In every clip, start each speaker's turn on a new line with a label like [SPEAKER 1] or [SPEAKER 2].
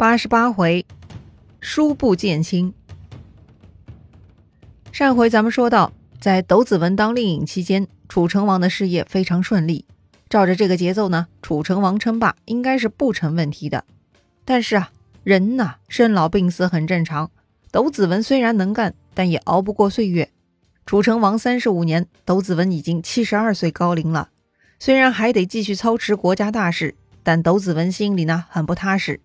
[SPEAKER 1] 八十八回，书不见亲。上回咱们说到，在斗子文当令尹期间，楚成王的事业非常顺利。照着这个节奏呢，楚成王称霸应该是不成问题的。但是啊，人呐，生老病死很正常。斗子文虽然能干，但也熬不过岁月。楚成王三十五年，斗子文已经七十二岁高龄了。虽然还得继续操持国家大事，但斗子文心里呢很不踏实。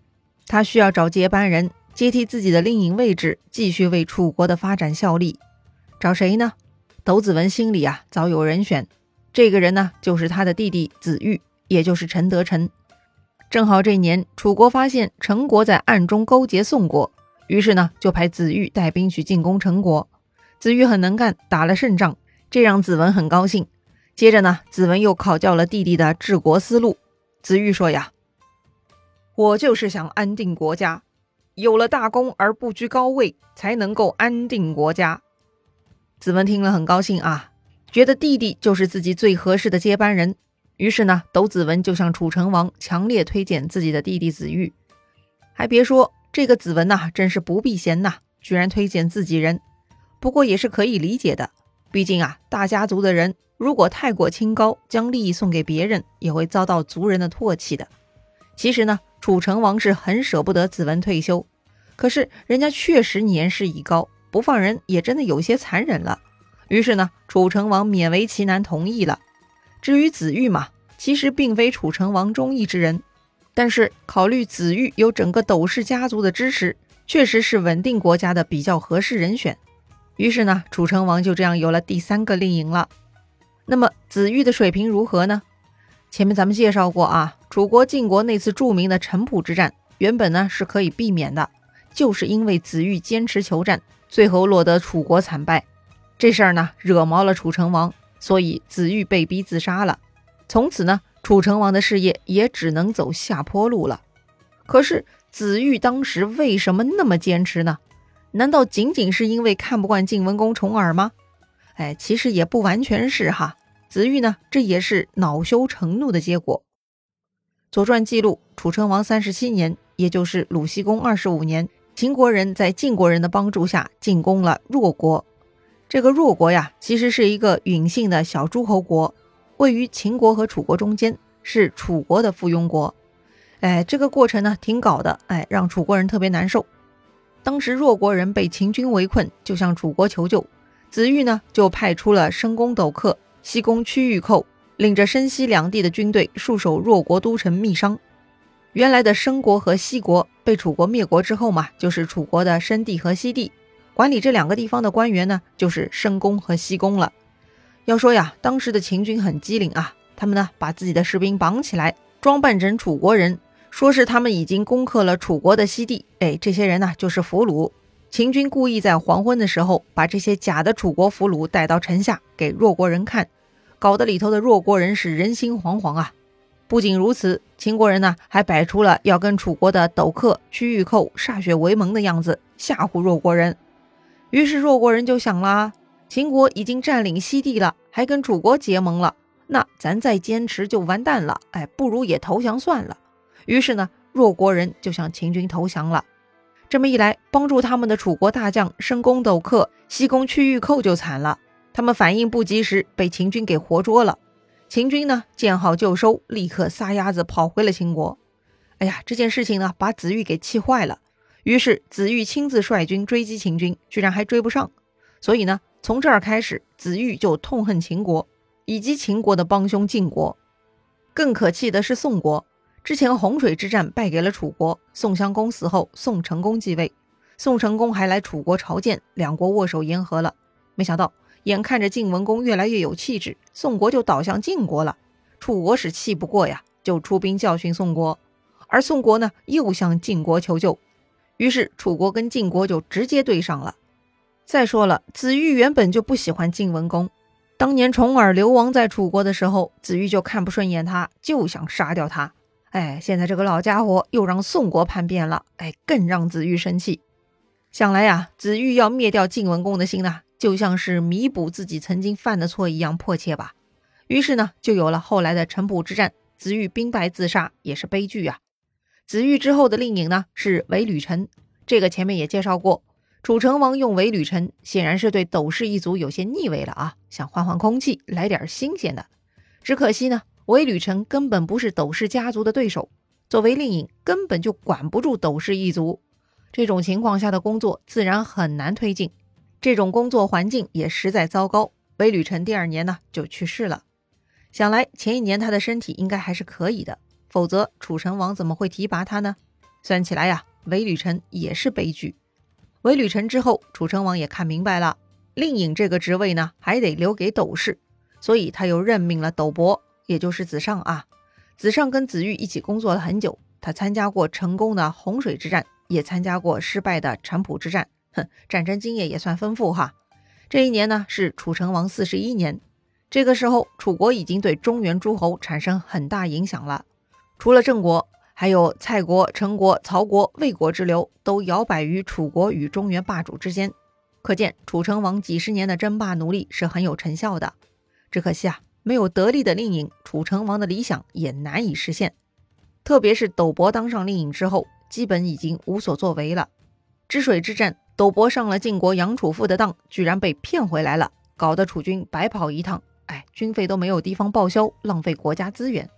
[SPEAKER 1] 他需要找接班人接替自己的令尹位置，继续为楚国的发展效力。找谁呢？斗子文心里啊早有人选，这个人呢就是他的弟弟子玉，也就是陈德臣。正好这年楚国发现陈国在暗中勾结宋国，于是呢就派子玉带兵去进攻陈国。子玉很能干，打了胜仗，这让子文很高兴。接着呢，子文又考教了弟弟的治国思路。子玉说呀。我就是想安定国家，有了大功而不居高位，才能够安定国家。子文听了很高兴啊，觉得弟弟就是自己最合适的接班人。于是呢，斗子文就向楚成王强烈推荐自己的弟弟子玉。还别说，这个子文呐，真是不避嫌呐，居然推荐自己人。不过也是可以理解的，毕竟啊，大家族的人如果太过清高，将利益送给别人，也会遭到族人的唾弃的。其实呢。楚成王是很舍不得子文退休，可是人家确实年事已高，不放人也真的有些残忍了。于是呢，楚成王勉为其难同意了。至于子玉嘛，其实并非楚成王中意之人，但是考虑子玉有整个斗氏家族的支持，确实是稳定国家的比较合适人选。于是呢，楚成王就这样有了第三个令尹了。那么子玉的水平如何呢？前面咱们介绍过啊，楚国晋国那次著名的城濮之战，原本呢是可以避免的，就是因为子玉坚持求战，最后落得楚国惨败。这事儿呢惹毛了楚成王，所以子玉被逼自杀了。从此呢，楚成王的事业也只能走下坡路了。可是子玉当时为什么那么坚持呢？难道仅仅是因为看不惯晋文公重耳吗？哎，其实也不完全是哈。子玉呢，这也是恼羞成怒的结果。《左传》记录，楚成王三十七年，也就是鲁僖公二十五年，秦国人在晋国人的帮助下进攻了弱国。这个弱国呀，其实是一个允姓的小诸侯国，位于秦国和楚国中间，是楚国的附庸国。哎，这个过程呢，挺搞的，哎，让楚国人特别难受。当时弱国人被秦军围困，就向楚国求救。子玉呢，就派出了申公斗克。西宫区域寇领着申西两地的军队戍守弱国都城密商。原来的申国和西国被楚国灭国之后嘛，就是楚国的申地和西地。管理这两个地方的官员呢，就是申公和西公了。要说呀，当时的秦军很机灵啊，他们呢把自己的士兵绑起来，装扮成楚国人，说是他们已经攻克了楚国的西地。哎，这些人呢就是俘虏。秦军故意在黄昏的时候把这些假的楚国俘虏带到城下给弱国人看。搞得里头的弱国人是人心惶惶啊！不仅如此，秦国人呢还摆出了要跟楚国的斗克、区域寇歃血为盟的样子，吓唬弱国人。于是弱国人就想啦：秦国已经占领西地了，还跟楚国结盟了，那咱再坚持就完蛋了。哎，不如也投降算了。于是呢，弱国人就向秦军投降了。这么一来，帮助他们的楚国大将申公斗克、西宫区域寇就惨了。他们反应不及时，被秦军给活捉了。秦军呢见好就收，立刻撒丫子跑回了秦国。哎呀，这件事情呢把子玉给气坏了。于是子玉亲自率军追击秦军，居然还追不上。所以呢，从这儿开始，子玉就痛恨秦国以及秦国的帮凶晋国。更可气的是宋国，之前洪水之战败给了楚国。宋襄公死后，宋成公继位，宋成公还来楚国朝见，两国握手言和了。没想到。眼看着晋文公越来越有气质，宋国就倒向晋国了。楚国是气不过呀，就出兵教训宋国。而宋国呢，又向晋国求救，于是楚国跟晋国就直接对上了。再说了，子玉原本就不喜欢晋文公，当年重耳流亡在楚国的时候，子玉就看不顺眼他，就想杀掉他。哎，现在这个老家伙又让宋国叛变了，哎，更让子玉生气。想来呀，子玉要灭掉晋文公的心呐。就像是弥补自己曾经犯的错一样迫切吧，于是呢，就有了后来的城濮之战。子玉兵败自杀，也是悲剧啊。子玉之后的令尹呢是韦履臣，这个前面也介绍过。楚成王用韦履臣，显然是对斗氏一族有些腻味了啊，想换换空气，来点新鲜的。只可惜呢，韦履臣根本不是斗氏家族的对手，作为令尹，根本就管不住斗氏一族。这种情况下的工作自然很难推进，这种工作环境也实在糟糕。韦履臣第二年呢就去世了，想来前一年他的身体应该还是可以的，否则楚成王怎么会提拔他呢？算起来呀，韦履臣也是悲剧。韦履臣之后，楚成王也看明白了，令尹这个职位呢还得留给斗氏，所以他又任命了斗伯，也就是子尚啊。子尚跟子玉一起工作了很久，他参加过成功的洪水之战，也参加过失败的陈浦之战，哼，战争经验也算丰富哈。这一年呢是楚成王四十一年，这个时候楚国已经对中原诸侯产生很大影响了，除了郑国。还有蔡国、陈国、曹国、魏国之流都摇摆于楚国与中原霸主之间，可见楚成王几十年的争霸努力是很有成效的。只可惜啊，没有得力的令尹，楚成王的理想也难以实现。特别是斗伯当上令尹之后，基本已经无所作为了。治水之战，斗伯上了晋国杨楚父的当，居然被骗回来了，搞得楚军白跑一趟，哎，军费都没有地方报销，浪费国家资源。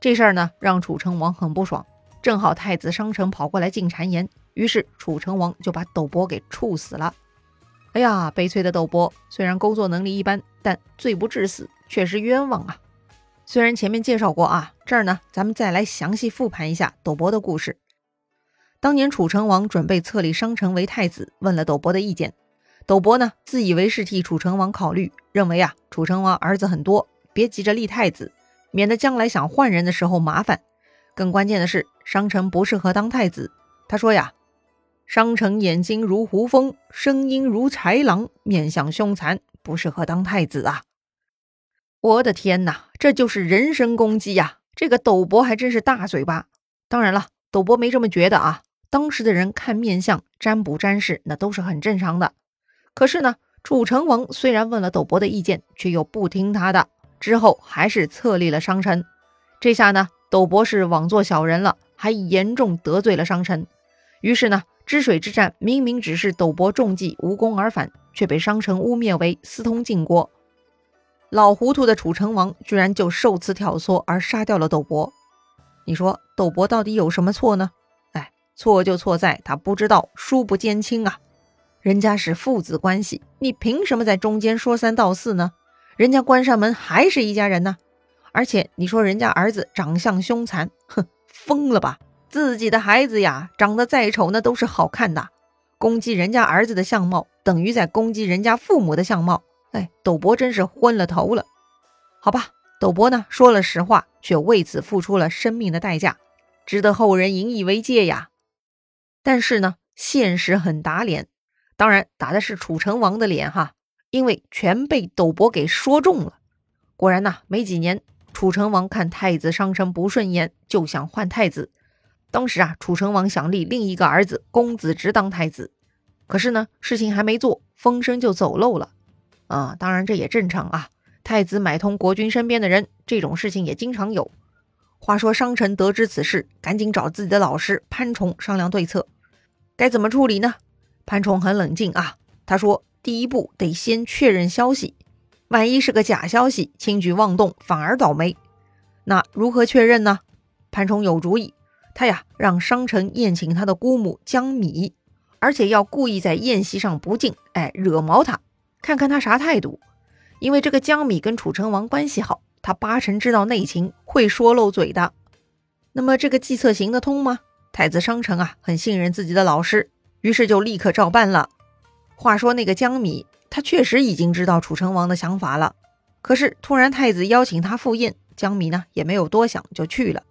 [SPEAKER 1] 这事儿呢，让楚成王很不爽。正好太子商臣跑过来进谗言，于是楚成王就把斗伯给处死了。哎呀，悲催的斗伯，虽然工作能力一般，但罪不至死，确实冤枉啊。虽然前面介绍过啊，这儿呢，咱们再来详细复盘一下斗伯的故事。当年楚成王准备册立商臣为太子，问了斗伯的意见。斗伯呢，自以为是替楚成王考虑，认为啊，楚成王儿子很多，别急着立太子。免得将来想换人的时候麻烦。更关键的是，商臣不适合当太子。他说呀：“商臣眼睛如胡蜂，声音如豺狼，面相凶残，不适合当太子啊！”我的天哪，这就是人身攻击呀！这个斗伯还真是大嘴巴。当然了，斗伯没这么觉得啊。当时的人看面相、占卜、占事，那都是很正常的。可是呢，楚成王虽然问了斗伯的意见，却又不听他的。之后还是册立了商臣，这下呢，斗伯是枉做小人了，还严重得罪了商臣。于是呢，治水之战明明只是斗伯中计无功而返，却被商臣污蔑为私通晋国。老糊涂的楚成王居然就受此挑唆而杀掉了斗伯。你说斗伯到底有什么错呢？错就错在他不知道书不兼亲啊，人家是父子关系，你凭什么在中间说三道四呢？人家关上门还是一家人呢，而且你说人家儿子长相凶残，哼，疯了吧？自己的孩子呀，长得再丑那都是好看的，攻击人家儿子的相貌，等于在攻击人家父母的相貌。哎，斗伯真是昏了头了。好吧，斗伯呢说了实话，却为此付出了生命的代价，值得后人引以为戒呀。但是呢，现实很打脸，当然打的是楚成王的脸哈。因为全被斗伯给说中了，果然呐，没几年，楚成王看太子商臣不顺眼，就想换太子。当时啊，楚成王想立另一个儿子公子直当太子，可是呢，事情还没做，风声就走漏了。啊，当然这也正常啊，太子买通国君身边的人，这种事情也经常有。话说商臣得知此事，赶紧找自己的老师潘崇商量对策，该怎么处理呢？潘崇很冷静啊，他说。第一步得先确认消息，万一是个假消息，轻举妄动反而倒霉。那如何确认呢？潘崇有主意，他呀让商臣宴请他的姑母江米，而且要故意在宴席上不敬，哎，惹毛他，看看他啥态度。因为这个江米跟楚成王关系好，他八成知道内情，会说漏嘴的。那么这个计策行得通吗？太子商臣啊，很信任自己的老师，于是就立刻照办了。话说那个江米，他确实已经知道楚成王的想法了。可是突然太子邀请他赴宴，江米呢也没有多想就去了。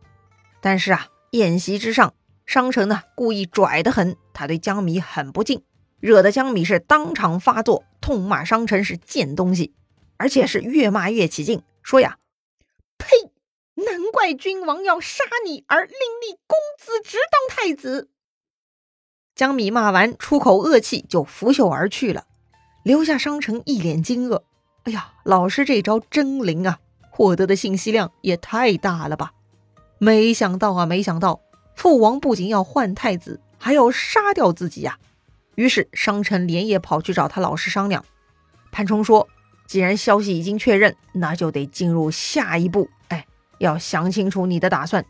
[SPEAKER 1] 但是啊，宴席之上，商臣呢故意拽得很，他对江米很不敬，惹得江米是当场发作，痛骂商臣是贱东西，而且是越骂越起劲，说呀：“呸！难怪君王要杀你，而另立公子直当太子。”江米骂完，出口恶气，就拂袖而去了，留下商臣一脸惊愕。哎呀，老师这招真灵啊！获得的信息量也太大了吧！没想到啊，没想到父王不仅要换太子，还要杀掉自己呀。于是商臣连夜跑去找他老师商量。潘冲说：“既然消息已经确认，那就得进入下一步。哎，要想清楚你的打算。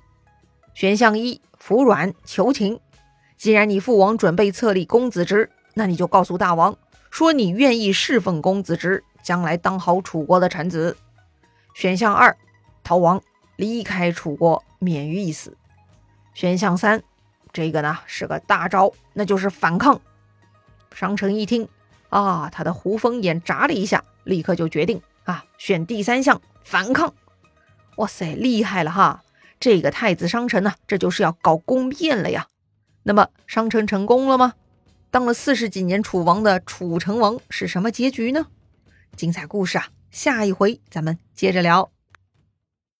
[SPEAKER 1] 选项一：服软求情。既然你父王准备册立公子职，那你就告诉大王，说你愿意侍奉公子职，将来当好楚国的臣子。选项二：逃亡离开楚国，免于一死。选项三，这个呢是个大招，那就是反抗。”商臣一听。啊，他的胡风眼眨了一下，立刻就决定啊，选第三项反抗。哇塞，厉害了哈！这个太子商臣呢，这就是要搞宫变了呀。那么商臣成功了吗？当了四十几年楚王的楚成王是什么结局呢？精彩故事啊，下一回咱们接着聊。